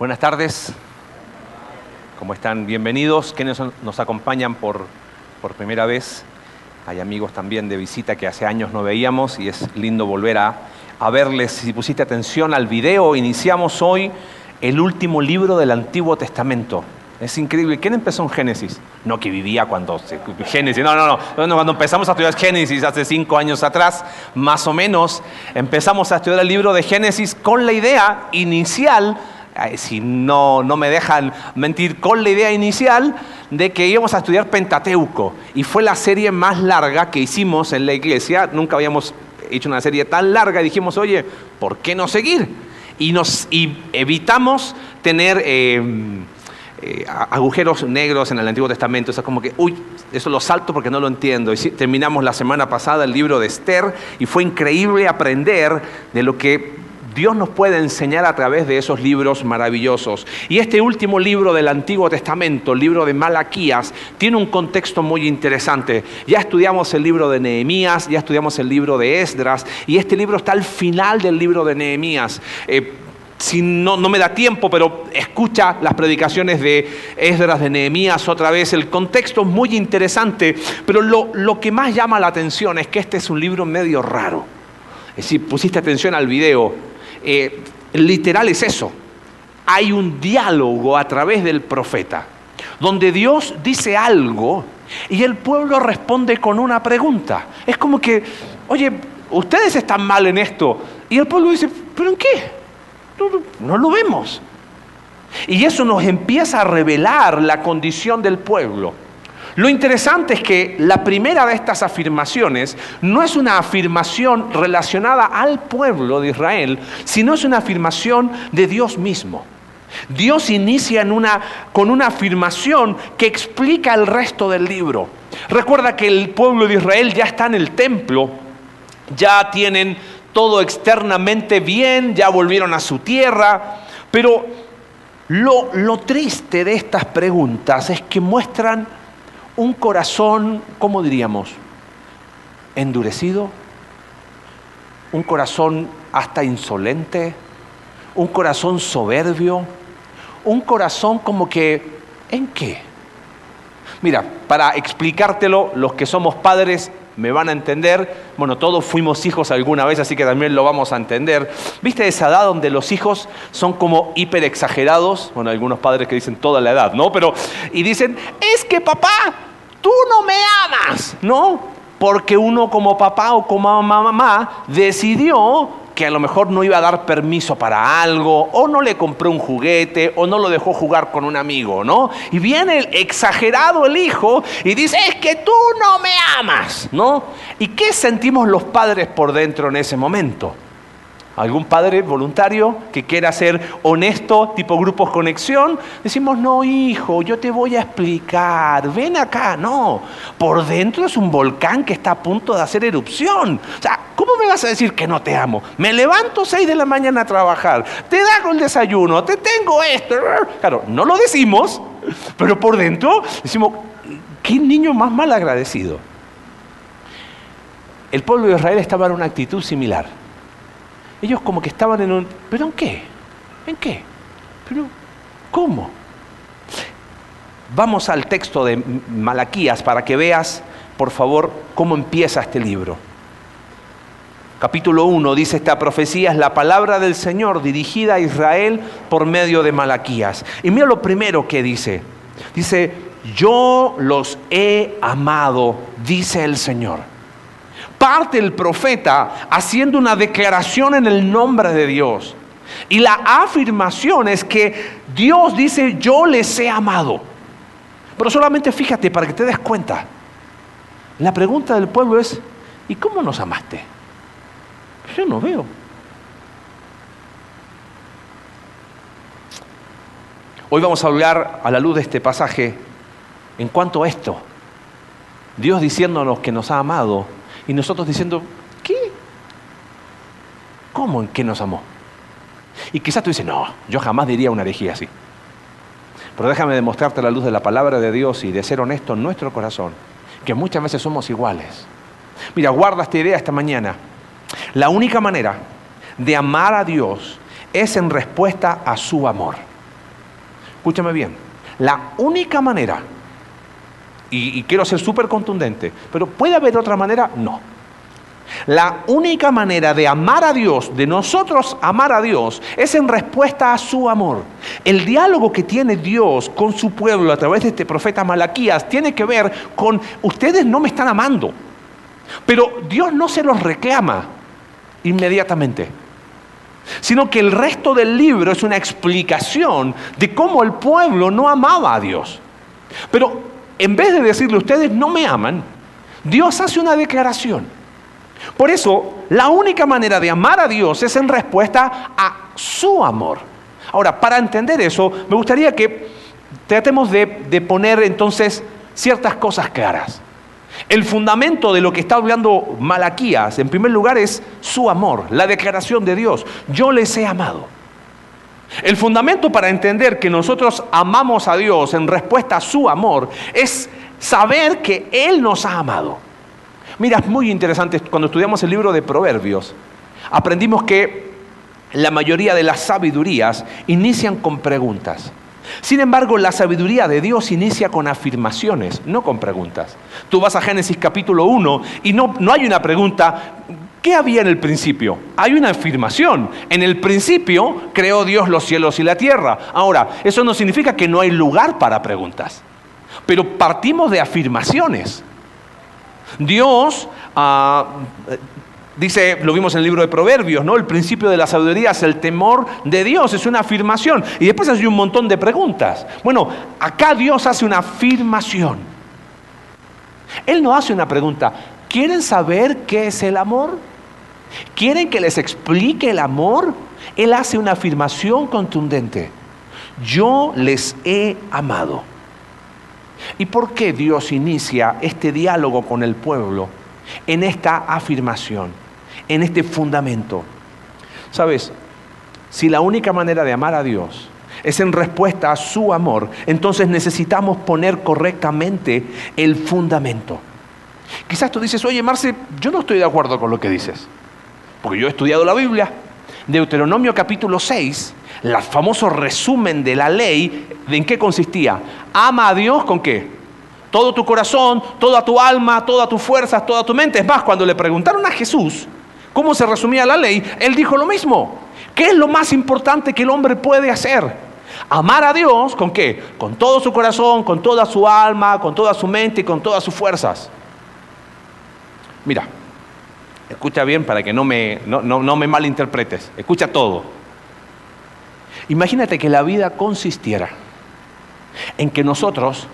Buenas tardes. ¿Cómo están? Bienvenidos. Quienes nos acompañan por, por primera vez. Hay amigos también de visita que hace años no veíamos y es lindo volver a, a verles. Si pusiste atención al video, iniciamos hoy el último libro del Antiguo Testamento. Es increíble. ¿Quién empezó en Génesis? No, que vivía cuando... Génesis, no, no, no. Cuando empezamos a estudiar Génesis hace cinco años atrás, más o menos, empezamos a estudiar el libro de Génesis con la idea inicial si no, no me dejan mentir, con la idea inicial de que íbamos a estudiar Pentateuco. Y fue la serie más larga que hicimos en la iglesia. Nunca habíamos hecho una serie tan larga y dijimos, oye, ¿por qué no seguir? Y, nos, evitamos tener eh, eh, agujeros negros en el Antiguo Testamento. O como que, uy, eso lo salto porque no lo entiendo. Y terminamos la semana pasada el libro de Esther y fue increíble aprender de lo que Dios nos puede enseñar a través de esos libros maravillosos. Y este último libro del Antiguo Testamento, el libro de Malaquías, tiene un contexto muy interesante. Ya estudiamos el libro de Nehemías, ya estudiamos el libro de Esdras, y este libro está al final del libro de Nehemías. Eh, si no, no, me da tiempo, pero escucha las predicaciones de Esdras, de Nehemías otra vez. El contexto es muy interesante, pero lo, lo que más llama la atención es que este es un libro medio raro. Decir, pusiste atención al video, eh, literal es eso. Hay un diálogo a través del profeta, donde Dios dice algo y el pueblo responde con una pregunta. Es como que, oye, ustedes están mal en esto. Y el pueblo dice, ¿pero en qué? No, no lo vemos. Y eso nos empieza a revelar la condición del pueblo. Lo interesante es que la primera de estas afirmaciones no es una afirmación relacionada al pueblo de Israel, sino es una afirmación de Dios mismo. Dios inicia con una afirmación que explica el resto del libro. Recuerda que el pueblo de Israel ya está en el templo, ya tienen todo externamente bien, ya volvieron a su tierra, pero lo, lo triste de estas preguntas es que muestran un corazón, ¿cómo diríamos? Endurecido, un corazón hasta insolente, un corazón soberbio, un corazón como que, ¿en qué? Mira, para explicártelo, los que somos padres me van a entender. Bueno, todos fuimos hijos alguna vez, así que también lo vamos a entender. ¿Viste esa edad donde los hijos son como hiper exagerados? Bueno, algunos padres que dicen toda la edad, ¿no? Pero, y dicen, es que papá, tú no me amas, ¿no? Porque uno como papá o como mamá decidió que a lo mejor no iba a dar permiso para algo, o no le compró un juguete, o no lo dejó jugar con un amigo, ¿no? Y viene el exagerado el hijo y dice, es que tú no me amas, ¿no? ¿Y qué sentimos los padres por dentro en ese momento? Algún padre voluntario que quiera ser honesto, tipo grupos conexión, decimos, no hijo, yo te voy a explicar, ven acá, no, por dentro es un volcán que está a punto de hacer erupción. O sea, ¿cómo me vas a decir que no te amo? Me levanto 6 de la mañana a trabajar, te hago el desayuno, te tengo esto. Claro, no lo decimos, pero por dentro decimos, ¿qué niño más mal agradecido? El pueblo de Israel estaba en una actitud similar ellos como que estaban en un... ¿Pero en qué? ¿En qué? ¿Pero cómo? Vamos al texto de Malaquías para que veas, por favor, cómo empieza este libro. Capítulo 1 dice esta profecía es la palabra del Señor dirigida a Israel por medio de Malaquías. Y mira lo primero que dice. Dice, yo los he amado, dice el Señor parte el profeta haciendo una declaración en el nombre de Dios. Y la afirmación es que Dios dice, yo les he amado. Pero solamente fíjate para que te des cuenta. La pregunta del pueblo es, ¿y cómo nos amaste? Yo no veo. Hoy vamos a hablar a la luz de este pasaje en cuanto a esto. Dios diciéndonos que nos ha amado y nosotros diciendo, ¿qué? ¿Cómo en qué nos amó? Y quizás tú dices, no, yo jamás diría una herejía así. Pero déjame demostrarte la luz de la palabra de Dios y de ser honesto en nuestro corazón, que muchas veces somos iguales. Mira, guarda esta idea esta mañana. La única manera de amar a Dios es en respuesta a su amor. escúchame bien, la única manera, y, quiero ser súper contundente, pero ¿puede haber otra manera? No. La única manera de amar a Dios, de nosotros amar a Dios, es en respuesta a su amor. El diálogo que tiene Dios con su pueblo a través de este profeta Malaquías tiene que ver con, ustedes no me están amando, pero Dios no se los reclama inmediatamente, sino que el resto del libro es una explicación de cómo el pueblo no amaba a Dios. Pero en vez de decirle ustedes no me aman, Dios hace una declaración. Por eso, la única manera de amar a Dios es en respuesta a su amor. Ahora, para entender eso, me gustaría que tratemos de, poner entonces ciertas cosas claras. El fundamento de lo que está hablando Malaquías, en primer lugar, es su amor, la declaración de Dios. Yo les he amado. El fundamento para entender que nosotros amamos a Dios en respuesta a su amor es saber que Él nos ha amado. Mira, es muy interesante, cuando estudiamos el libro de Proverbios, aprendimos que la mayoría de las sabidurías inician con preguntas. Sin embargo, la sabiduría de Dios inicia con afirmaciones, no con preguntas. Tú vas a Génesis capítulo 1 y no, no hay una pregunta, ¿Qué había en el principio? Hay una afirmación. En el principio creó Dios los cielos y la tierra. Ahora, eso no significa que no hay lugar para preguntas, pero partimos de afirmaciones. Dios, ah, dice, lo vimos en el libro de Proverbios, ¿no? El principio de la sabiduría es el temor de Dios, es una afirmación. Y después hay un montón de preguntas. Bueno, acá Dios hace una afirmación. Él no hace una pregunta. ¿Quieren saber qué es el amor? ¿Quieren que les explique el amor? Él hace una afirmación contundente. Yo les he amado. ¿Y por qué Dios inicia este diálogo con el pueblo en esta afirmación, en este fundamento? Sabes, si la única manera de amar a Dios es en respuesta a su amor, entonces necesitamos poner correctamente el fundamento. Quizás tú dices, oye Marce, yo no estoy de acuerdo con lo que dices, porque yo he estudiado la Biblia. Deuteronomio capítulo 6 el famoso resumen de la ley, ¿de en qué consistía? Ama a Dios con qué? Todo tu corazón, toda tu alma, todas tus fuerzas, toda tu mente. Es más, cuando le preguntaron a Jesús cómo se resumía la ley, él dijo lo mismo. ¿Qué es lo más importante que el hombre puede hacer? Amar a Dios con qué? Con todo su corazón, con toda su alma, con toda su mente y con todas sus fuerzas. Mira, escucha bien para que no me, no, no me malinterpretes. Escucha todo. Imagínate que la vida consistiera en que nosotros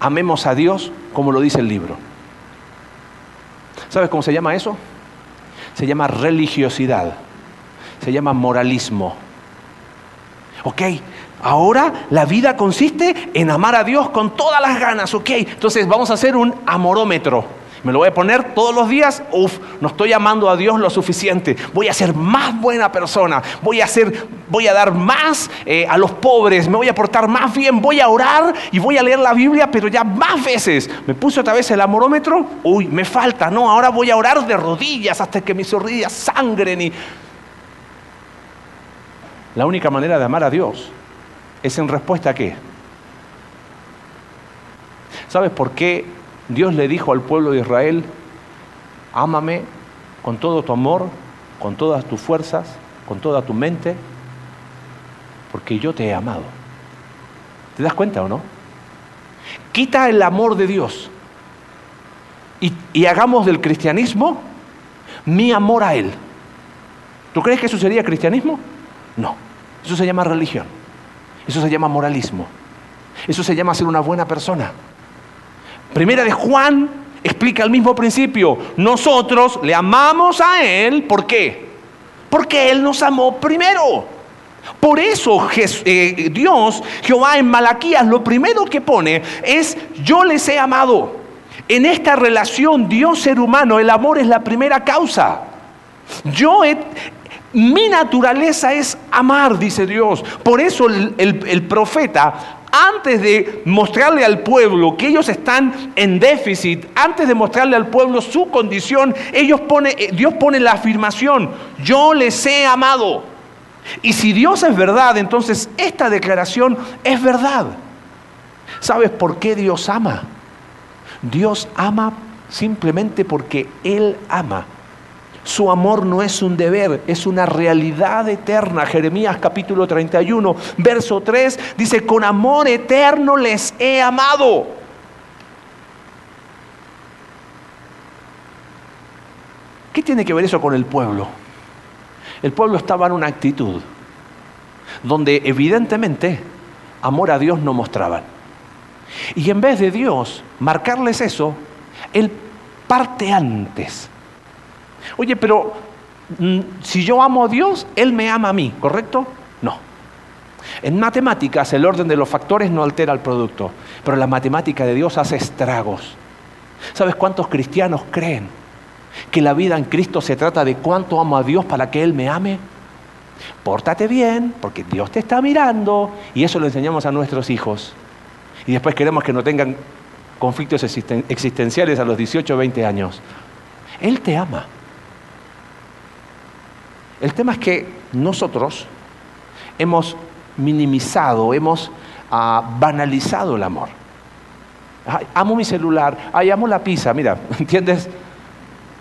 amemos a Dios como lo dice el libro. ¿Sabes cómo se llama eso? Se llama religiosidad, se llama moralismo. ¿Ok? Ahora la vida consiste en amar a Dios con todas las ganas, ¿ok? Entonces vamos a hacer un amorómetro. Me lo voy a poner todos los días. Uf, no estoy amando a Dios lo suficiente. Voy a ser más buena persona. Voy a hacer, voy a dar más eh, a los pobres. Me voy a portar más bien. Voy a orar y voy a leer la Biblia, pero ya más veces. Me puse otra vez el amorómetro. Uy, me falta. No, ahora voy a orar de rodillas hasta que mis rodillas sangren. Y... La única manera de amar a Dios es en respuesta a qué. ¿Sabes por qué Dios le dijo al pueblo de Israel, ámame con todo tu amor, con todas tus fuerzas, con toda tu mente, porque yo te he amado. ¿Te das cuenta o no? Quita el amor de Dios y, hagamos del cristianismo mi amor a Él. ¿Tú crees que eso sería cristianismo? No, eso se llama religión, eso se llama moralismo, eso se llama ser una buena persona. Primera de Juan explica el mismo principio. Nosotros le amamos a Él, ¿por qué? Porque Él nos amó primero. Por eso eh, Dios, Jehová en Malaquías, lo primero que pone es, yo les he amado. En esta relación Dios-ser humano, el amor es la primera causa. Yo mi naturaleza es amar, dice Dios. Por eso el profeta antes de mostrarle al pueblo que ellos están en déficit, antes de mostrarle al pueblo su condición, ellos pone, eh, Dios pone la afirmación, yo les he amado. Y si Dios es verdad, entonces esta declaración es verdad. ¿Sabes por qué Dios ama? Dios ama simplemente porque Él ama. Su amor no es un deber, es una realidad eterna. Jeremías capítulo 31, verso 3 dice, con amor eterno les he amado. ¿Qué tiene que ver eso con el pueblo? El pueblo estaba en una actitud donde evidentemente amor a Dios no mostraban. Y en vez de Dios marcarles eso, Él parte antes. Oye, pero mm, si yo amo a Dios, Él me ama a mí, ¿correcto? No. En matemáticas el orden de los factores no altera el producto, pero la matemática de Dios hace estragos. ¿Sabes cuántos cristianos creen que la vida en Cristo se trata de cuánto amo a Dios para que Él me ame? Pórtate bien, porque Dios te está mirando, y eso lo enseñamos a nuestros hijos. Y después queremos que no tengan conflictos existenciales a los 18 o 20 años. Él te ama. El tema es que nosotros hemos minimizado, hemos ah, banalizado el amor. amo mi celular, ay, amo la pizza, mira, ¿entiendes?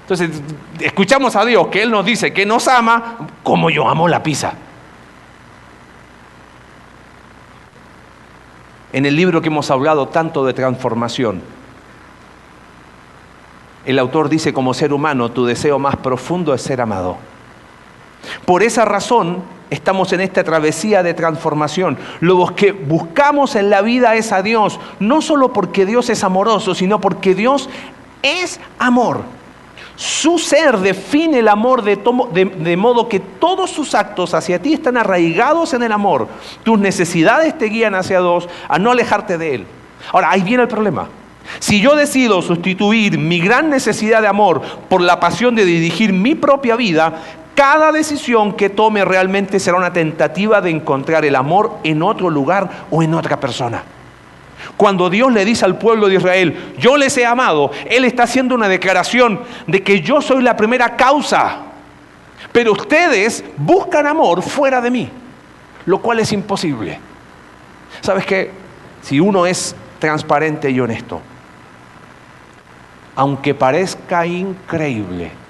Entonces, escuchamos a Dios que Él nos dice que nos ama como yo amo la pizza. En el libro que hemos hablado tanto de transformación, el autor dice, como ser humano, tu deseo más profundo es ser amado. Por esa razón estamos en esta travesía de transformación. Lo que buscamos en la vida es a Dios, no solo porque Dios es amoroso, sino porque Dios es amor. Su ser define el amor de, de, modo que todos sus actos hacia ti están arraigados en el amor. Tus necesidades te guían hacia Dios a no alejarte de Él. Ahora, ahí viene el problema. Si yo decido sustituir mi gran necesidad de amor por la pasión de dirigir mi propia vida, cada decisión que tome realmente será una tentativa de encontrar el amor en otro lugar o en otra persona. Cuando Dios le dice al pueblo de Israel, yo les he amado, Él está haciendo una declaración de que yo soy la primera causa, pero ustedes buscan amor fuera de mí, lo cual es imposible. ¿Sabes qué? Si uno es transparente y honesto, aunque parezca increíble,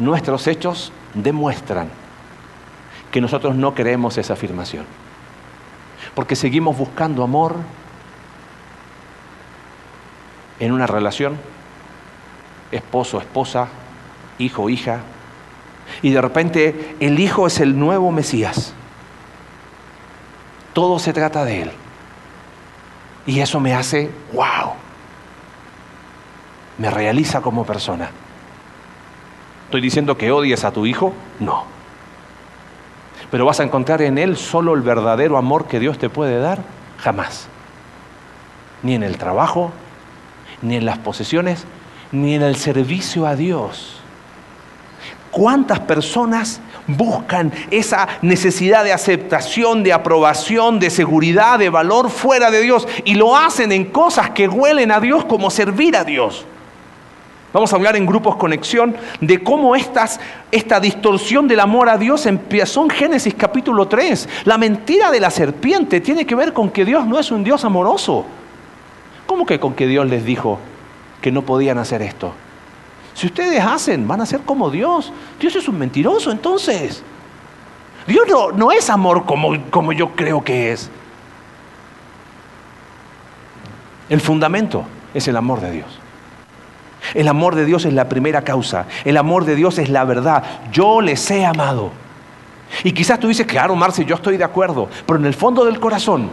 nuestros hechos demuestran que nosotros no creemos esa afirmación. Porque seguimos buscando amor en una relación, esposo, esposa, hijo, hija, y de repente el hijo es el nuevo Mesías. Todo se trata de él. Y eso me hace, wow, me realiza como persona. ¿Estoy diciendo que odies a tu hijo? No. Pero vas a encontrar en él solo el verdadero amor que Dios te puede dar? Jamás. Ni en el trabajo, ni en las posesiones, ni en el servicio a Dios. ¿Cuántas personas buscan esa necesidad de aceptación, de aprobación, de seguridad, de valor fuera de Dios y lo hacen en cosas que huelen a Dios como servir a Dios? Vamos a hablar en grupos conexión de cómo esta distorsión del amor a Dios empezó en Génesis capítulo 3. La mentira de la serpiente tiene que ver con que Dios no es un Dios amoroso. ¿Cómo que con que Dios les dijo que no podían hacer esto? Si ustedes hacen, van a ser como Dios. Dios es un mentiroso entonces. Dios no, no es amor como, como yo creo que es. El fundamento es el amor de Dios. El amor de Dios es la primera causa. El amor de Dios es la verdad. Yo les he amado. Y quizás tú dices, claro, Marci, yo estoy de acuerdo, pero en el fondo del corazón,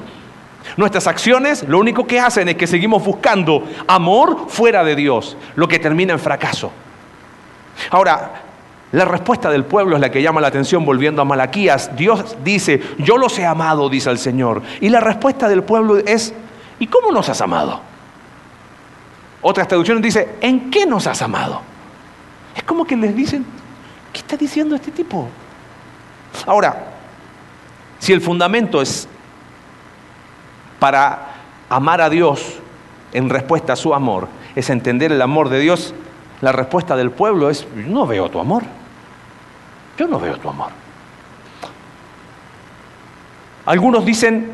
nuestras acciones lo único que hacen es que seguimos buscando amor fuera de Dios, lo que termina en fracaso. Ahora, la respuesta del pueblo es la que llama la atención volviendo a Malaquías. Dios dice, yo los he amado, dice el Señor. Y la respuesta del pueblo es, ¿y cómo nos has amado? Otras traducciones dice, ¿en qué nos has amado? Es como que les dicen, ¿qué está diciendo este tipo? Ahora, si el fundamento es para amar a Dios en respuesta a su amor, es entender el amor de Dios, la respuesta del pueblo es, no veo tu amor. Yo no veo tu amor. Algunos dicen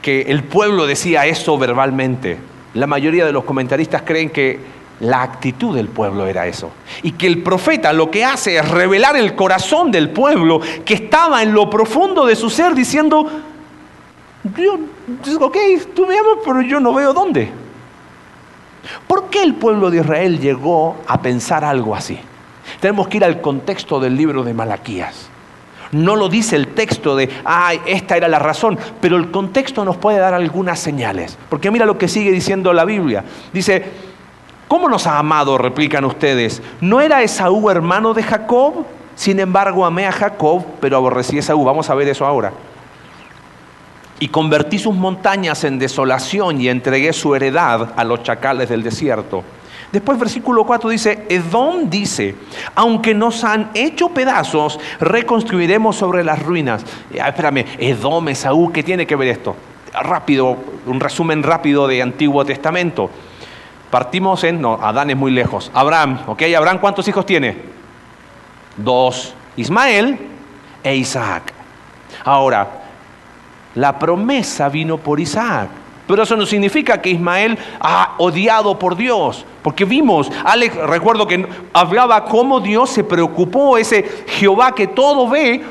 que el pueblo decía eso verbalmente. La mayoría de los comentaristas creen que la actitud del pueblo era eso. Y que el profeta lo que hace es revelar el corazón del pueblo que estaba en lo profundo de su ser diciendo, Dios, ok, tú me amas, pero yo no veo dónde. ¿Por qué el pueblo de Israel llegó a pensar algo así? Tenemos que ir al contexto del libro de Malaquías. No lo dice el texto de, ay, esta era la razón, pero el contexto nos puede dar algunas señales. Porque mira lo que sigue diciendo la Biblia. Dice, ¿cómo nos ha amado? replican ustedes. ¿No era Esaú hermano de Jacob? Sin embargo, amé a Jacob, pero aborrecí a Esaú. Vamos a ver eso ahora. Y convertí sus montañas en desolación y entregué su heredad a los chacales del desierto. Después versículo 4 dice, Edom dice, aunque nos han hecho pedazos, reconstruiremos sobre las ruinas. Ah, espérame, Edom, Esaú, ¿qué tiene que ver esto? Rápido, un resumen rápido de Antiguo Testamento. Partimos en, no, Adán es muy lejos. Abraham, ¿ok? Abraham, ¿cuántos hijos tiene? Dos. Ismael e Isaac. Ahora, la promesa vino por Isaac. Pero eso no significa que Ismael ha odiado por Dios, porque vimos, Alex, recuerdo que hablaba cómo Dios se preocupó, ese Jehová que todo ve,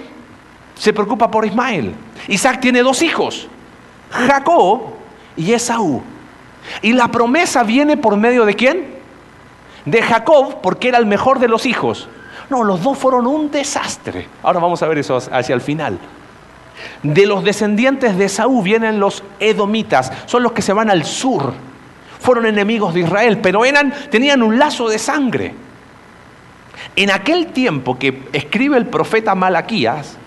se preocupa por Ismael. Isaac tiene dos hijos, Jacob y Esaú. Y la promesa viene por medio de quién? De Jacob, porque era el mejor de los hijos. No, los dos fueron un desastre. Ahora vamos a ver eso hacia el final. De los descendientes de Saúl vienen los edomitas, son los que se van al sur. Fueron enemigos de Israel, pero eran, tenían un lazo de sangre. En aquel tiempo que escribe el profeta Malaquías,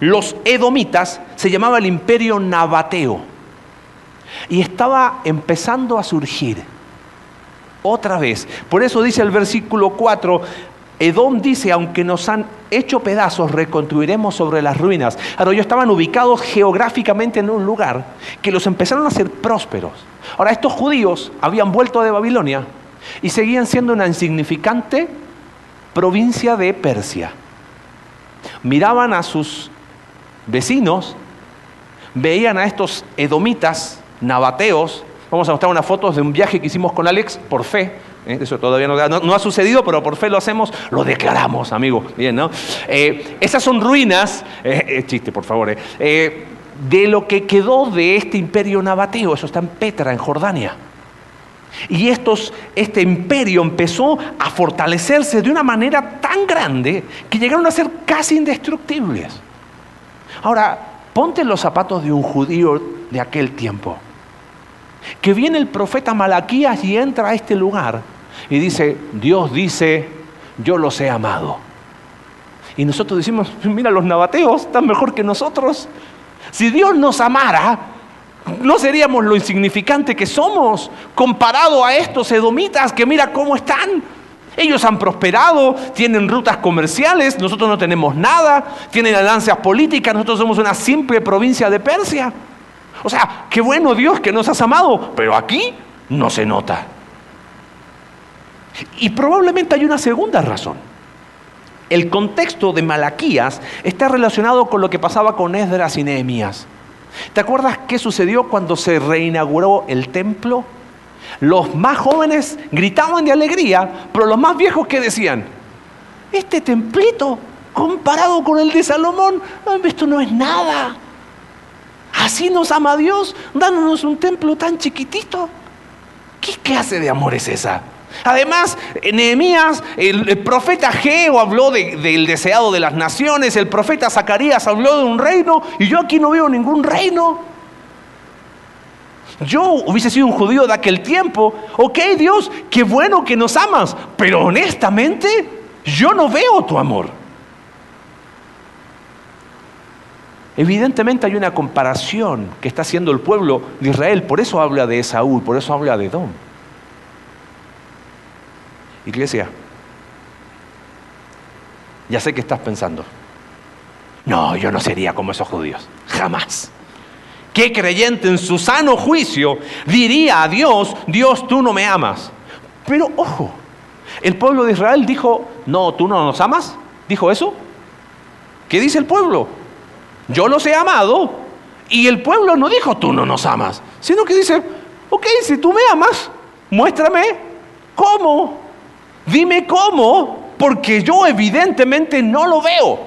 los edomitas se llamaba el imperio nabateo y estaba empezando a surgir otra vez. Por eso dice el versículo 4, Edom dice, aunque nos han hecho pedazos, reconstruiremos sobre las ruinas. Ahora, ellos estaban ubicados geográficamente en un lugar que los empezaron a hacer prósperos. Ahora, estos judíos habían vuelto de Babilonia y seguían siendo una insignificante provincia de Persia. Miraban a sus vecinos, veían a estos edomitas, nabateos. Vamos a mostrar unas fotos de un viaje que hicimos con Alex por fe ¿eh? Eso todavía no, ha sucedido, pero por fe lo hacemos, lo declaramos, amigo. Bien, ¿no? Eh, esas son ruinas, eh, chiste, por favor, de lo que quedó de este imperio nabateo. Eso está en Petra, en Jordania. Y estos, este imperio empezó a fortalecerse de una manera tan grande que llegaron a ser casi indestructibles. Ahora, ponte los zapatos de un judío de aquel tiempo que viene el profeta Malaquías y entra a este lugar y dice, Dios dice, yo los he amado. Y nosotros decimos, mira, los nabateos están mejor que nosotros. Si Dios nos amara, no seríamos lo insignificante que somos comparado a estos edomitas que mira cómo están. Ellos han prosperado, tienen rutas comerciales, nosotros no tenemos nada, tienen alianzas políticas, nosotros somos una simple provincia de Persia. O sea, qué bueno Dios que nos has amado, pero aquí no se nota. Y probablemente hay una segunda razón. El contexto de Malaquías está relacionado con lo que pasaba con Esdras y Nehemías. ¿Te acuerdas qué sucedió cuando se reinauguró el templo? Los más jóvenes gritaban de alegría, pero los más viejos ¿qué decían? Este templito, comparado con el de Salomón, esto no es nada. Así nos ama Dios, dándonos un templo tan chiquitito. ¿Qué clase de amor es esa? Además, Nehemías, el, profeta Geo habló del deseado de las naciones, el profeta Zacarías habló de un reino, y yo aquí no veo ningún reino. Yo hubiese sido un judío de aquel tiempo, ok Dios, qué bueno que nos amas, pero honestamente yo no veo tu amor. Evidentemente hay una comparación que está haciendo el pueblo de Israel, por eso habla de Esaú, por eso habla de Edom. Iglesia, ya sé que estás pensando, no, yo no sería como esos judíos, jamás. ¿Qué creyente en su sano juicio diría a Dios, Dios, tú no me amas? Pero ojo, el pueblo de Israel dijo, no, tú no nos amas. ¿Dijo eso? ¿Qué dice el pueblo? Yo los he amado Y el pueblo no dijo, tú no nos amas, sino que dice, ok, si tú me amas, muéstrame cómo. Dime cómo, porque yo evidentemente no lo veo.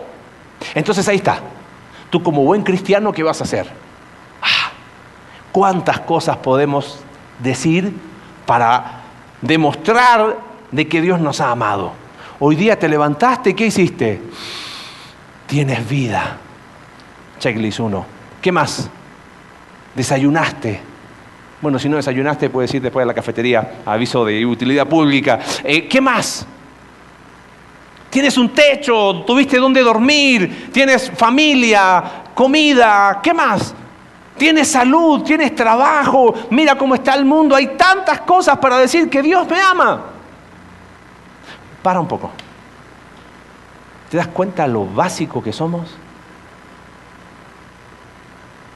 Entonces ahí está. Tú como buen cristiano, ¿qué vas a hacer? Ah, ¿Cuántas cosas podemos decir para demostrar de que Dios nos ha amado? Hoy día te levantaste, ¿qué hiciste? Tienes vida. Checklist 1. ¿Qué más? Desayunaste. Bueno, si no desayunaste, puedes ir después a la cafetería, aviso de utilidad pública. Eh, ¿Qué más? Tienes un techo, tuviste dónde dormir, tienes familia, comida, ¿qué más? Tienes salud, tienes trabajo, mira cómo está el mundo, hay tantas cosas para decir que Dios me ama. Para un poco. ¿Te das cuenta lo básico que somos?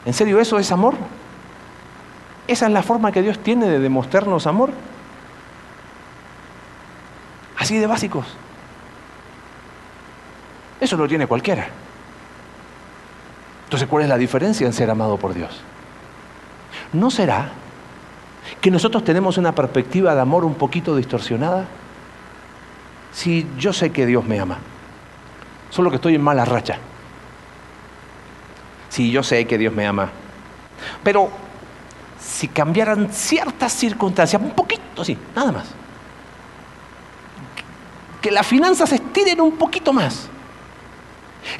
¿En serio eso es amor? ¿Esa es la forma que Dios tiene de demostrarnos amor? Así de básicos. Eso lo tiene cualquiera. Entonces, ¿cuál es la diferencia en ser amado por Dios? ¿No será que nosotros tenemos una perspectiva de amor un poquito distorsionada? Si yo sé que Dios me ama, solo que estoy en mala racha. Si yo sé que Dios me ama, pero si cambiaran ciertas circunstancias, un poquito, sí, nada más, que las finanzas estiren un poquito más,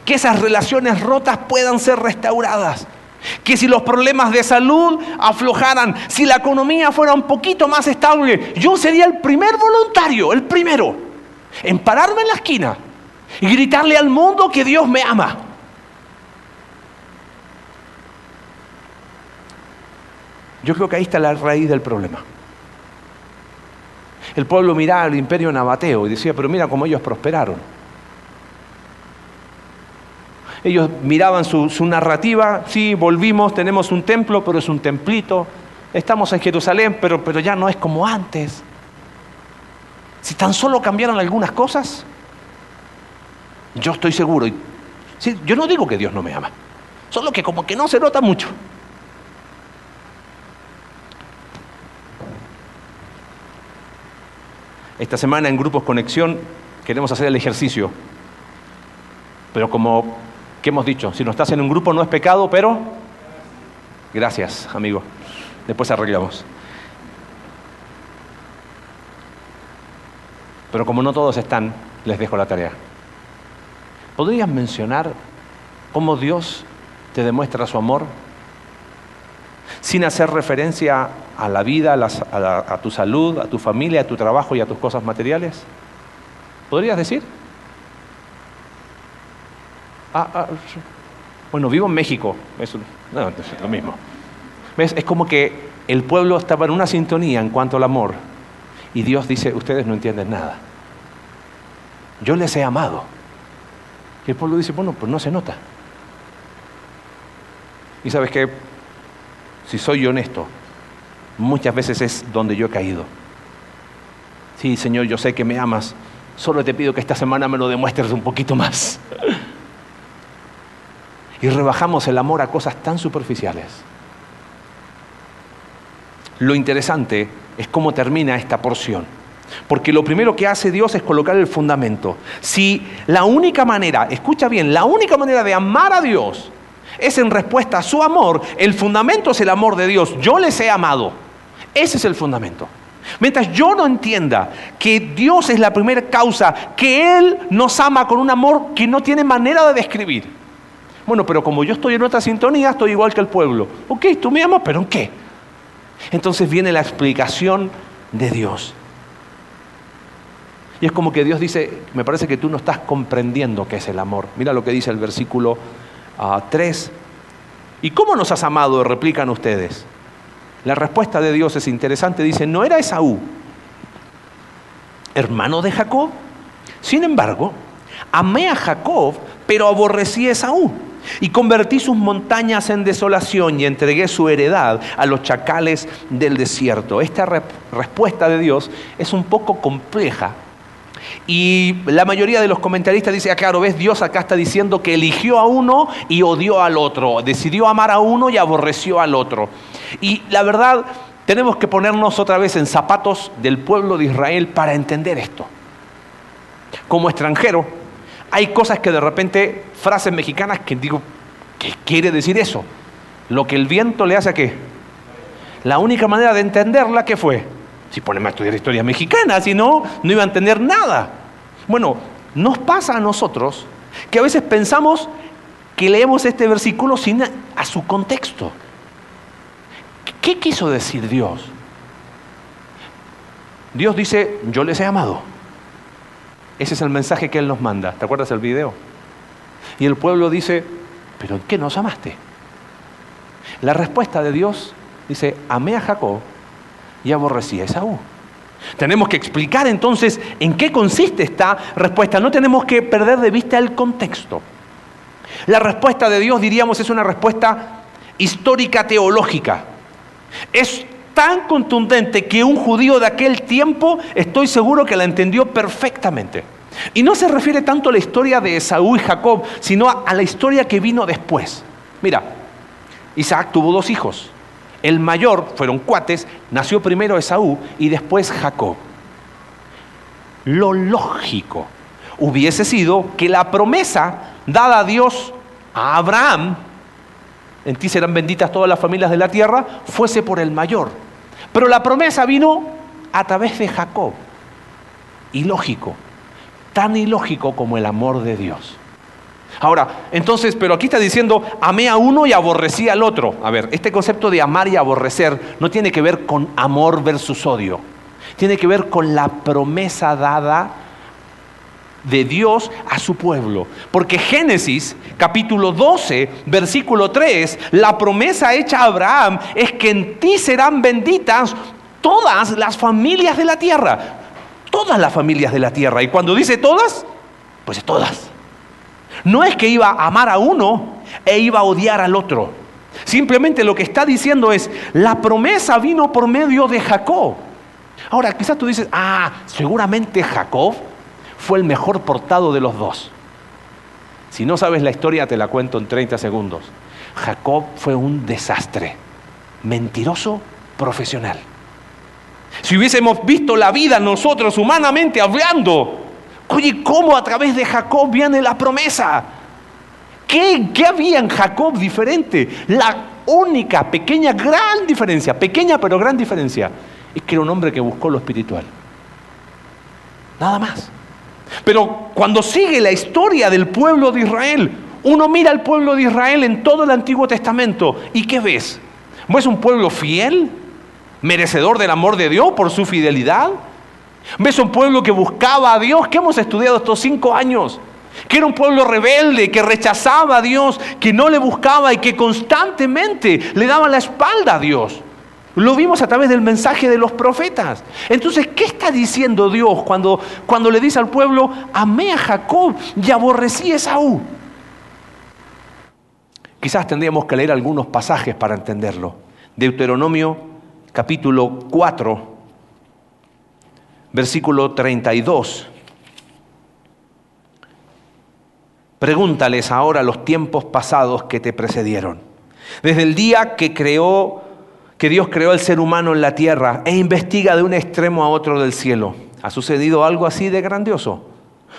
que esas relaciones rotas puedan ser restauradas. Que si los problemas de salud aflojaran, si la economía fuera un poquito más estable, yo sería el primer voluntario, el primero, en pararme en la esquina y gritarle al mundo que Dios me ama. Yo creo que ahí está la raíz del problema. El pueblo miraba al imperio nabateo y decía, pero mira cómo ellos prosperaron. Ellos miraban su, narrativa, sí, volvimos, tenemos un templo, pero es un templito. Estamos en Jerusalén, pero, pero ya no es como antes. Si tan solo cambiaron algunas cosas, yo estoy seguro. Sí, yo no digo que Dios no me ama, solo que como que no se nota mucho. Esta semana en Grupos Conexión queremos hacer el ejercicio, pero como ¿Qué hemos dicho? Si no estás en un grupo no es pecado, pero... Gracias, amigo. Después arreglamos. Pero como no todos están, les dejo la tarea. ¿Podrías mencionar cómo Dios te demuestra su amor sin hacer referencia a la vida, a, a, tu salud, a tu familia, a tu trabajo y a tus cosas materiales? ¿Podrías decir? Ah, ah, bueno, vivo en México, es, lo mismo. Es como que el pueblo estaba en una sintonía en cuanto al amor y Dios dice, ustedes no entienden nada. Yo les he amado. Y el pueblo dice, bueno, pues no se nota. Y sabes que, si soy honesto, muchas veces es donde yo he caído. Sí, Señor, yo sé que me amas, solo te pido que esta semana me lo demuestres un poquito más y rebajamos el amor a cosas tan superficiales. Lo interesante es cómo termina esta porción. Porque lo primero que hace Dios es colocar el fundamento. Si la única manera, escucha bien, la única manera de amar a Dios es en respuesta a su amor, el fundamento es el amor de Dios. Yo les he amado. Ese es el fundamento. Mientras yo no entienda que Dios es la primera causa, que Él nos ama con un amor que no tiene manera de describir, bueno, pero como yo estoy en otra sintonía, estoy igual que el pueblo. Ok, tú me amas, pero ¿en qué? Entonces viene la explicación de Dios. Y es como que Dios dice, me parece que tú no estás comprendiendo qué es el amor. Mira lo que dice el versículo 3. Ah, ¿Y cómo nos has amado? Replican ustedes. La respuesta de Dios es interesante. Dice, no era Esaú, hermano de Jacob. Sin embargo, amé a Jacob, pero aborrecí a Esaú y convertí sus montañas en desolación y entregué su heredad a los chacales del desierto. Esta respuesta de Dios es un poco compleja Y la mayoría de los comentaristas dicen, ah, claro, ves, Dios acá está diciendo que eligió a uno y odió al otro, decidió amar a uno y aborreció al otro. Y la verdad, tenemos que ponernos otra vez en zapatos del pueblo de Israel para entender esto. Como extranjero, hay cosas que de repente, frases mexicanas que digo, ¿qué quiere decir eso? Lo que el viento le hace a qué? La única manera de entenderla, ¿qué fue? Si ponemos a estudiar historia mexicana, si no, no iba a entender nada. Bueno, nos pasa a nosotros que a veces pensamos que leemos este versículo sin a su contexto. ¿Qué quiso decir Dios? Dios dice, yo les he amado. Ese es el mensaje que Él nos manda. ¿Te acuerdas del video? Y el pueblo dice, ¿pero en qué nos amaste? La respuesta de Dios dice, amé a Jacob y aborrecí a Esaú. Tenemos que explicar entonces en qué consiste esta respuesta. No tenemos que perder de vista el contexto. La respuesta de Dios, diríamos, es una respuesta histórica teológica. Es tan contundente que un judío de aquel tiempo estoy seguro que la entendió perfectamente. Y no se refiere tanto a la historia de Esaú y Jacob, sino a la historia que vino después. Mira, Isaac tuvo dos hijos. El mayor, fueron cuates, nació primero Esaú y después Jacob. Lo lógico hubiese sido que la promesa dada a Dios a Abraham en ti serán benditas todas las familias de la tierra, fuese por el mayor. Pero la promesa vino a través de Jacob. Ilógico, tan ilógico como el amor de Dios. Ahora, entonces, pero aquí está diciendo, amé a uno y aborrecí al otro. A ver, este concepto de amar y aborrecer no tiene que ver con amor versus odio. Tiene que ver con la promesa dada de Dios a su pueblo. Porque Génesis capítulo 12, versículo 3, la promesa hecha a Abraham es que en ti serán benditas todas las familias de la tierra. Todas las familias de la tierra. Y cuando dice todas, pues todas. No es que iba a amar a uno e iba a odiar al otro. Simplemente lo que está diciendo es, la promesa vino por medio de Jacob. Ahora, quizás tú dices, ah, seguramente Jacob fue el mejor portado de los dos. Si no sabes la historia, te la cuento en 30 segundos. Jacob fue un desastre, mentiroso profesional. Si hubiésemos visto la vida nosotros humanamente hablando, oye, ¿cómo a través de Jacob viene la promesa? ¿Qué, ¿Qué había en Jacob diferente? La única, pequeña, gran diferencia, pequeña pero gran diferencia, es que era un hombre que buscó lo espiritual. Nada más. Pero cuando sigue la historia del pueblo de Israel, uno mira al pueblo de Israel en todo el Antiguo Testamento y ¿qué ves? ¿Ves un pueblo fiel? ¿Merecedor del amor de Dios por su fidelidad? ¿Ves un pueblo que buscaba a Dios? ¿Qué hemos estudiado estos cinco años? Que era un pueblo rebelde, que rechazaba a Dios, que no le buscaba y que constantemente le daba la espalda a Dios. Lo vimos a través del mensaje de los profetas. Entonces, ¿qué está diciendo Dios cuando, cuando le dice al pueblo, amé a Jacob y aborrecí a Esaú? Quizás tendríamos que leer algunos pasajes para entenderlo. Deuteronomio capítulo 4, versículo 32. Pregúntales ahora los tiempos pasados que te precedieron. Desde el día que creó que Dios creó al ser humano en la tierra e investiga de un extremo a otro del cielo. ¿Ha sucedido algo así de grandioso?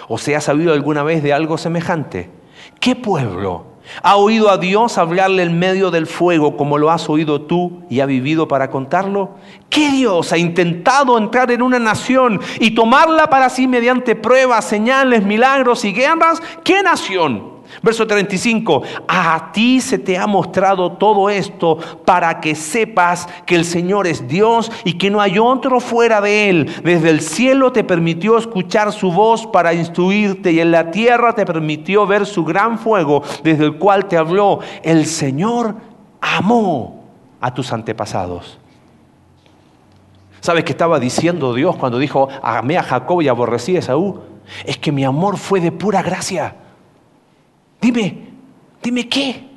¿O se ha sabido alguna vez de algo semejante? ¿Qué pueblo ha oído a Dios hablarle en medio del fuego como lo has oído tú y ha vivido para contarlo? ¿Qué Dios ha intentado entrar en una nación y tomarla para sí mediante pruebas, señales, milagros y guerras? ¿Qué nación? Verso 35, a ti se te ha mostrado todo esto para que sepas que el Señor es Dios y que no hay otro fuera de Él. Desde el cielo te permitió escuchar su voz para instruirte y en la tierra te permitió ver su gran fuego desde el cual te habló. El Señor amó a tus antepasados. ¿Sabes qué estaba diciendo Dios cuando dijo, amé a Jacob y aborrecí a Esaú? Es que mi amor fue de pura gracia. Dime, dime qué.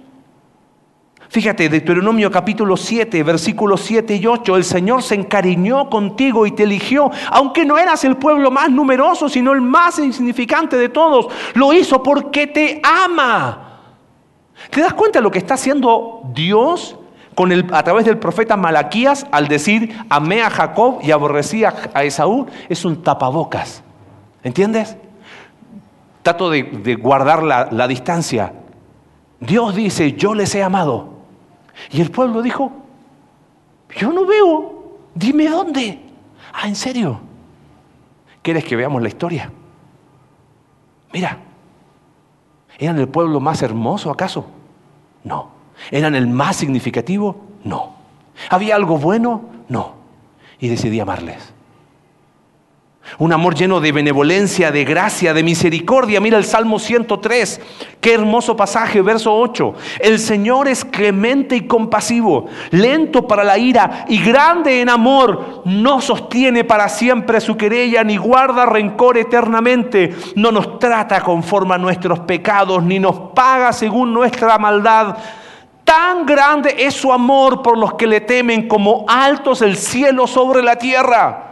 Fíjate, Deuteronomio capítulo 7, versículos 7 y 8, el Señor se encariñó contigo y te eligió, aunque no eras el pueblo más numeroso, sino el más insignificante de todos, lo hizo porque te ama. ¿Te das cuenta de lo que está haciendo Dios con el, a través del profeta Malaquías al decir, amé a Jacob y aborrecí a, Esaú? Es un tapabocas. ¿Entiendes? Trato de, guardar la, la distancia. Dios dice, yo les he amado y el pueblo dijo, yo no veo, dime dónde. Ah, ¿en serio? ¿Quieres que veamos la historia? Mira, ¿eran el pueblo más hermoso acaso? No. ¿Eran el más significativo? No. ¿Había algo bueno? No. Y decidí amarles. Un amor lleno de benevolencia, de gracia, de misericordia. Mira el Salmo 103. Qué hermoso pasaje, verso 8. El Señor es clemente y compasivo, lento para la ira y grande en amor. No sostiene para siempre su querella ni guarda rencor eternamente. No nos trata conforme a nuestros pecados ni nos paga según nuestra maldad. Tan grande es su amor por los que le temen como altos el cielo sobre la tierra.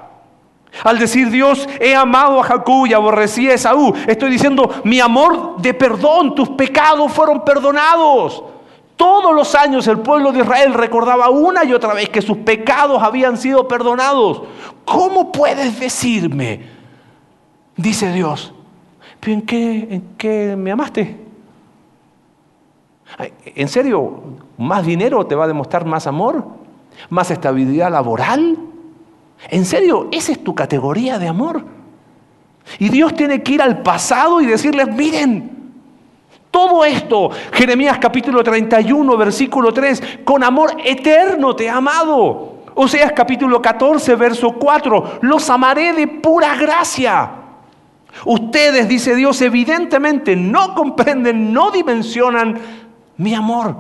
Al decir Dios, he amado a Jacob y aborrecí a Esaú, estoy diciendo, mi amor de perdón, tus pecados fueron perdonados. Todos los años el pueblo de Israel recordaba una y otra vez que sus pecados habían sido perdonados. ¿Cómo puedes decirme? Dice Dios, ¿en qué, en qué me amaste? ¿En serio? ¿Más dinero te va a demostrar más amor? ¿Más estabilidad laboral? ¿En serio? ¿Esa es tu categoría de amor? Y Dios tiene que ir al pasado y decirles, miren, todo esto, Jeremías capítulo 31, versículo 3, con amor eterno te he amado. Oseas capítulo 14, verso 4, los amaré de pura gracia. Ustedes, dice Dios, evidentemente no comprenden, no dimensionan mi amor.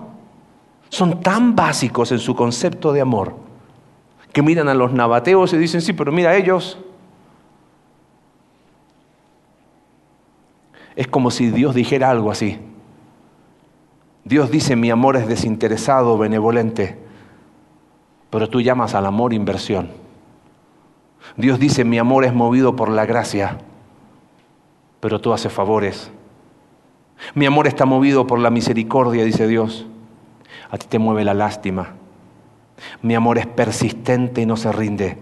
Son tan básicos en su concepto de amor que miran a los nabateos y dicen, sí, pero mira ellos. Es como si Dios dijera algo así. Dios dice, mi amor es desinteresado, benevolente, pero tú llamas al amor inversión. Dios dice, mi amor es movido por la gracia, pero tú haces favores. Mi amor está movido por la misericordia, dice Dios. A ti te mueve la lástima. Mi amor es persistente y no se rinde,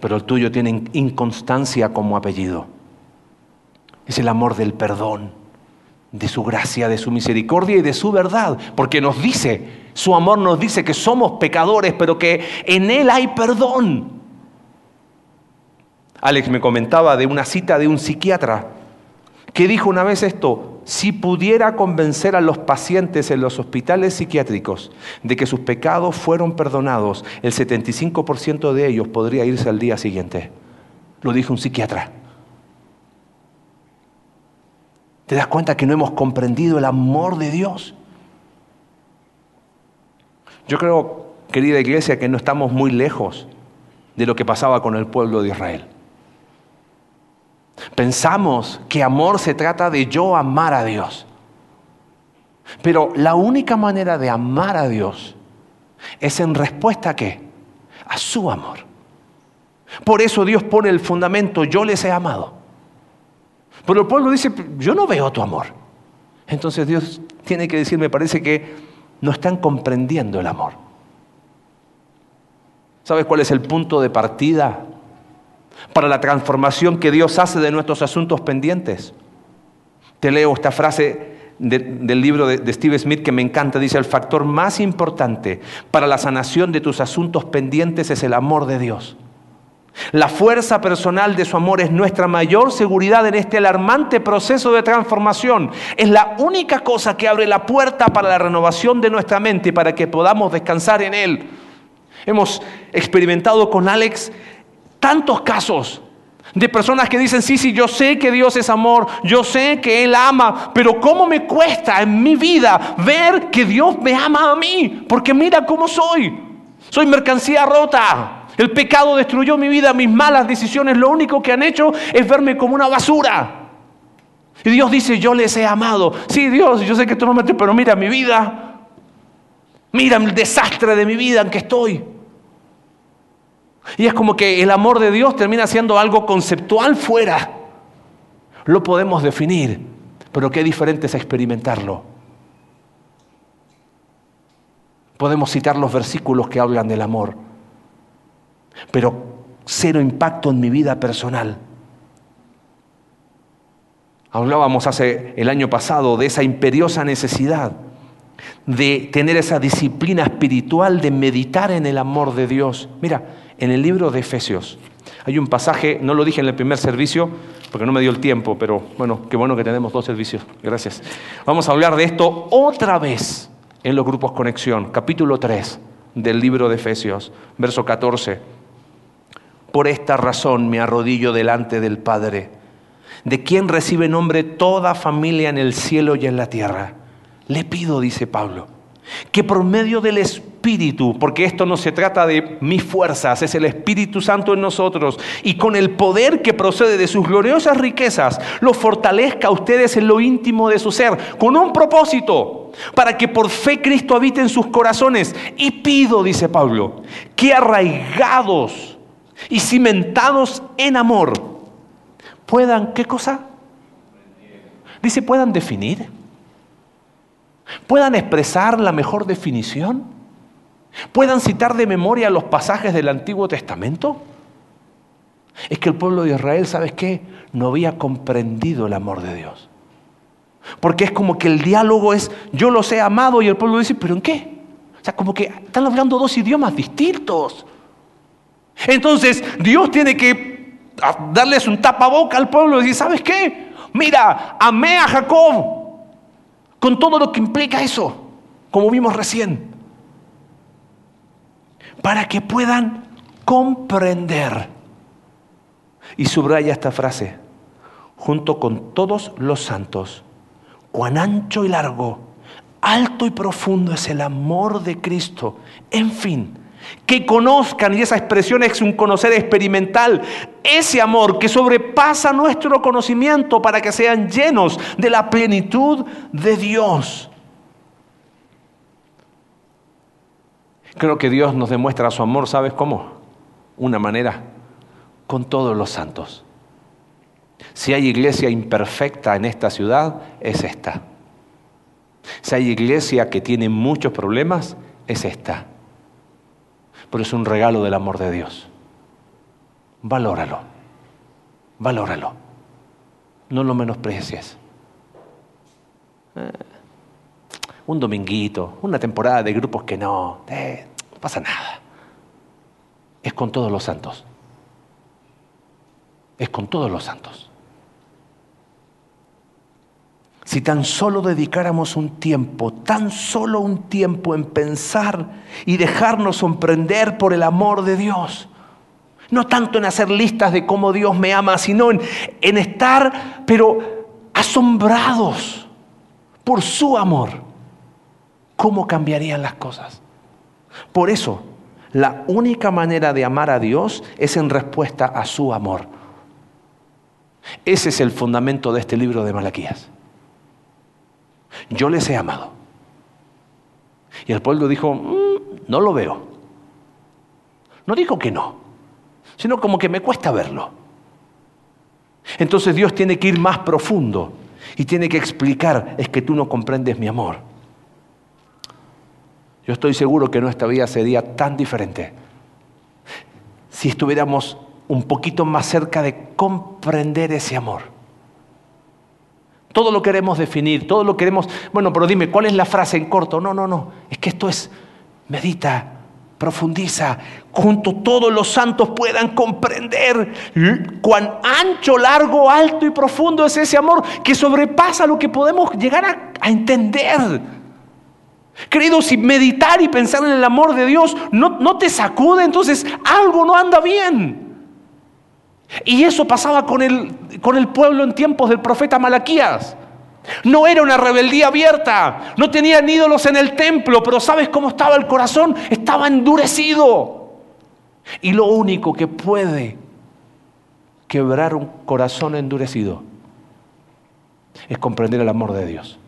pero el tuyo tiene inconstancia como apellido. Es el amor del perdón, de su gracia, de su misericordia y de su verdad, porque nos dice, su amor nos dice que somos pecadores, pero que en Él hay perdón. Alex me comentaba de una cita de un psiquiatra que dijo una vez esto, si pudiera convencer a los pacientes en los hospitales psiquiátricos de que sus pecados fueron perdonados, el 75% de ellos podría irse al día siguiente. Lo dijo un psiquiatra. ¿Te das cuenta que no hemos comprendido el amor de Dios? Yo creo, querida iglesia, que no estamos muy lejos de lo que pasaba con el pueblo de Israel. Pensamos que amor se trata de yo amar a Dios. Pero la única manera de amar a Dios es en respuesta a qué? A su amor. Por eso Dios pone el fundamento, yo les he amado. Pero el pueblo dice, yo no veo tu amor. Entonces Dios tiene que decir, me parece que no están comprendiendo el amor. ¿Sabes cuál es el punto de partida para la transformación que Dios hace de nuestros asuntos pendientes. Te leo esta frase del libro de, de Steve Smith que me encanta. Dice, el factor más importante para la sanación de tus asuntos pendientes es el amor de Dios. La fuerza personal de su amor es nuestra mayor seguridad en este alarmante proceso de transformación. Es la única cosa que abre la puerta para la renovación de nuestra mente, para que podamos descansar en Él. Hemos experimentado con Alex tantos casos de personas que dicen, sí, sí, yo sé que Dios es amor, yo sé que Él ama, pero ¿cómo me cuesta en mi vida ver que Dios me ama a mí? Porque mira cómo soy. Soy mercancía rota. El pecado destruyó mi vida, mis malas decisiones lo único que han hecho es verme como una basura. Y Dios dice, yo les he amado. Sí, Dios, yo sé que tú no me pero mira mi vida. Mira el desastre de mi vida en que estoy. Y es como que el amor de Dios termina siendo algo conceptual fuera. Lo podemos definir, pero qué diferente es experimentarlo. Podemos citar los versículos que hablan del amor, pero cero impacto en mi vida personal. Hablábamos hace el año pasado de esa imperiosa necesidad de tener esa disciplina espiritual de meditar en el amor de Dios. Mira, en el libro de Efesios hay un pasaje, no lo dije en el primer servicio porque no me dio el tiempo, pero bueno, qué bueno que tenemos dos servicios. Gracias. Vamos a hablar de esto otra vez en los grupos Conexión, capítulo 3 del libro de Efesios, verso 14. Por esta razón me arrodillo delante del Padre, de quien recibe nombre toda familia en el cielo y en la tierra le pido, dice Pablo, que por medio del Espíritu, porque esto no se trata de mis fuerzas, es el Espíritu Santo en nosotros, y con el poder que procede de sus gloriosas riquezas, lo fortalezca a ustedes en lo íntimo de su ser, con un propósito, para que por fe Cristo habite en sus corazones. Y pido, dice Pablo, que arraigados y cimentados en amor, puedan, ¿qué cosa? Dice, puedan definir puedan expresar la mejor definición, puedan citar de memoria los pasajes del Antiguo Testamento. Es que el pueblo de Israel, ¿sabes qué? No había comprendido el amor de Dios. Porque es como que el diálogo es, yo los he amado y el pueblo dice, pero ¿en qué? O sea, como que están hablando dos idiomas distintos. Entonces, Dios tiene que darles un tapaboca al pueblo y decir, ¿sabes qué? Mira, amé a Jacob, con todo lo que implica eso, como vimos recién, para que puedan comprender. Y subraya esta frase, junto con todos los santos, cuán ancho y largo, alto y profundo es el amor de Cristo. En fin, que conozcan, y esa expresión es un conocer experimental, ese amor que sobrepasa nuestro conocimiento para que sean llenos de la plenitud de Dios. Creo que Dios nos demuestra su amor, ¿sabes cómo? Una manera, con todos los santos. Si hay iglesia imperfecta en esta ciudad, es esta. Si hay iglesia que tiene muchos problemas, es esta pero es un regalo del amor de Dios. Valóralo, valóralo. No lo menosprecies. Eh, un dominguito, una temporada de grupos que no, eh, no pasa nada. Es con todos los santos. Es con todos los santos. Si tan solo dedicáramos un tiempo, tan solo un tiempo en pensar y dejarnos sorprender por el amor de Dios. No tanto en hacer listas de cómo Dios me ama, sino en, en estar, pero asombrados por su amor. ¿Cómo cambiarían las cosas? Por eso, la única manera de amar a Dios es en respuesta a su amor. Ese es el fundamento de este libro de Malaquías. Yo les he amado. Y el pueblo dijo, mm, no lo veo. No dijo que no, sino como que me cuesta verlo. Entonces Dios tiene que ir más profundo y tiene que explicar, es que tú no comprendes mi amor. Yo estoy seguro que nuestra vida sería tan diferente si estuviéramos un poquito más cerca de comprender ese amor. Todo lo queremos definir, todo lo queremos... Bueno, pero dime, ¿cuál es la frase en corto? No, no, no. Es que esto es, medita, profundiza, junto todos los santos puedan comprender cuán ancho, largo, alto y profundo es ese amor que sobrepasa lo que podemos llegar a, entender. Querido, si meditar y pensar en el amor de Dios no te sacude, entonces algo no anda bien. Y eso pasaba con el, con el pueblo en tiempos del profeta Malaquías. No era una rebeldía abierta, no tenían ídolos en el templo, pero ¿sabes cómo estaba el corazón? Estaba endurecido. Y lo único que puede quebrar un corazón endurecido es comprender el amor de Dios.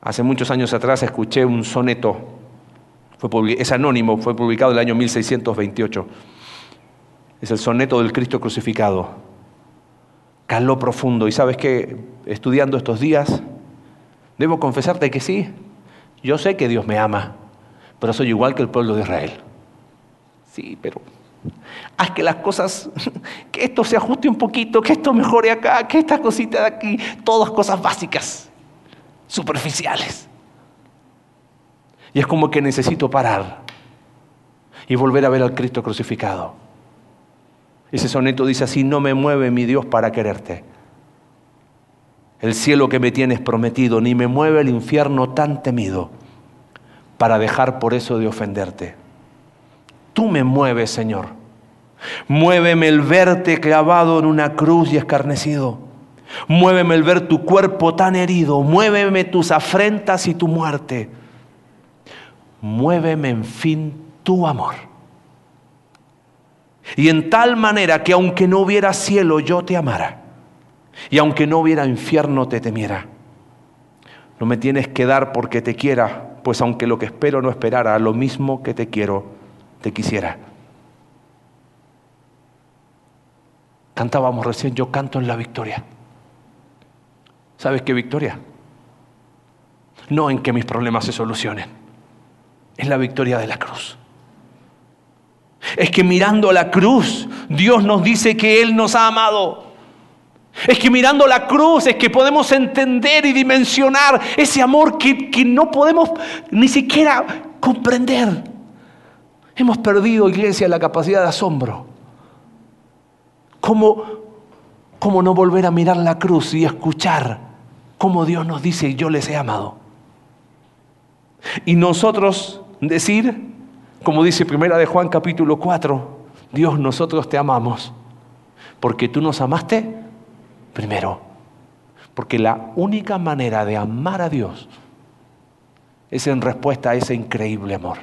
Hace muchos años atrás escuché un soneto, es anónimo, fue publicado en el año 1628. Es el soneto del Cristo crucificado. Caló profundo. Y sabes que estudiando estos días, debo confesarte que sí, yo sé que Dios me ama, pero soy igual que el pueblo de Israel. Sí, pero haz que las cosas, que esto se ajuste un poquito, que esto mejore acá, que esta cosita de aquí, todas cosas básicas, superficiales. Y es como que necesito parar y volver a ver al Cristo crucificado. Ese soneto dice así, no me mueve mi Dios para quererte. El cielo que me tienes prometido, ni me mueve el infierno tan temido para dejar por eso de ofenderte. Tú me mueves, Señor. Muéveme el verte clavado en una cruz y escarnecido. Muéveme el ver tu cuerpo tan herido. Muéveme tus afrentas y tu muerte. Muéveme, en fin, tu amor. Y en tal manera que aunque no hubiera cielo, yo te amara. Y aunque no hubiera infierno, te temiera. No me tienes que dar porque te quiera, pues aunque lo que espero no esperara, lo mismo que te quiero, te quisiera. Cantábamos recién, yo canto en la victoria. ¿Sabes qué victoria? No en que mis problemas se solucionen, es la victoria de la cruz. Es que mirando la cruz, Dios nos dice que Él nos ha amado. Es que mirando la cruz es que podemos entender y dimensionar ese amor que, que no podemos ni siquiera comprender. Hemos perdido, iglesia, la capacidad de asombro. ¿Cómo, ¿Cómo no volver a mirar la cruz y escuchar cómo Dios nos dice, yo les he amado? Y nosotros decir, como dice Primera de Juan capítulo 4, Dios, nosotros te amamos, porque tú nos amaste primero. Porque la única manera de amar a Dios es en respuesta a ese increíble amor.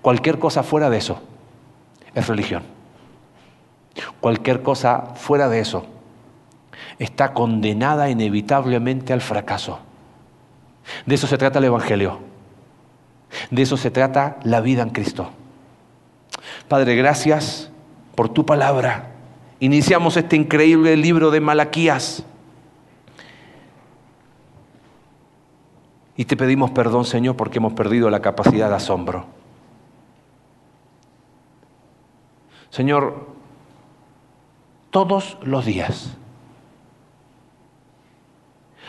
Cualquier cosa fuera de eso es religión. Cualquier cosa fuera de eso está condenada inevitablemente al fracaso. De eso se trata el Evangelio. De eso se trata la vida en Cristo. Padre, gracias por tu palabra. Iniciamos este increíble libro de Malaquías. Y te pedimos perdón, Señor, porque hemos perdido la capacidad de asombro. Señor, todos los días.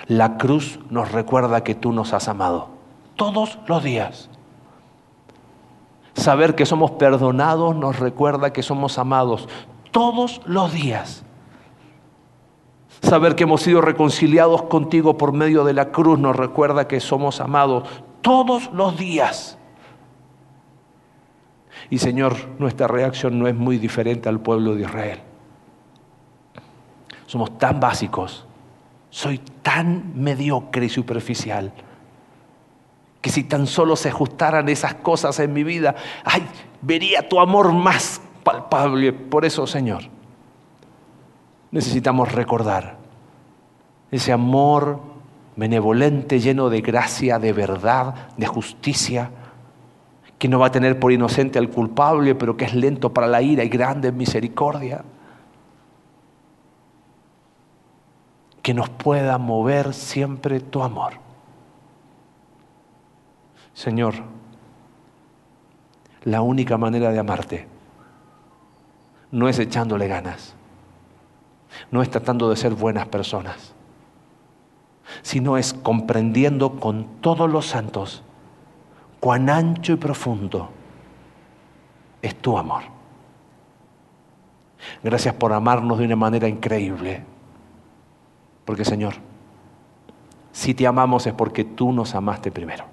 La cruz nos recuerda que tú nos has amado. Todos los días. Saber que somos perdonados nos recuerda que somos amados. Todos los días. Saber que hemos sido reconciliados contigo por medio de la cruz nos recuerda que somos amados. Todos los días. Y Señor, nuestra reacción no es muy diferente al pueblo de Israel. Somos tan básicos. Soy tan mediocre y superficial que si tan solo se ajustaran esas cosas en mi vida, ay, vería tu amor más palpable. Por eso, Señor, necesitamos recordar ese amor benevolente, lleno de gracia, de verdad, de justicia, que no va a tener por inocente al culpable, pero que es lento para la ira y grande en misericordia. que nos pueda mover siempre tu amor. Señor, la única manera de amarte no es echándole ganas, no es tratando de ser buenas personas, sino es comprendiendo con todos los santos cuán ancho y profundo es tu amor. Gracias por amarnos de una manera increíble. Porque Señor, si te amamos es porque tú nos amaste primero.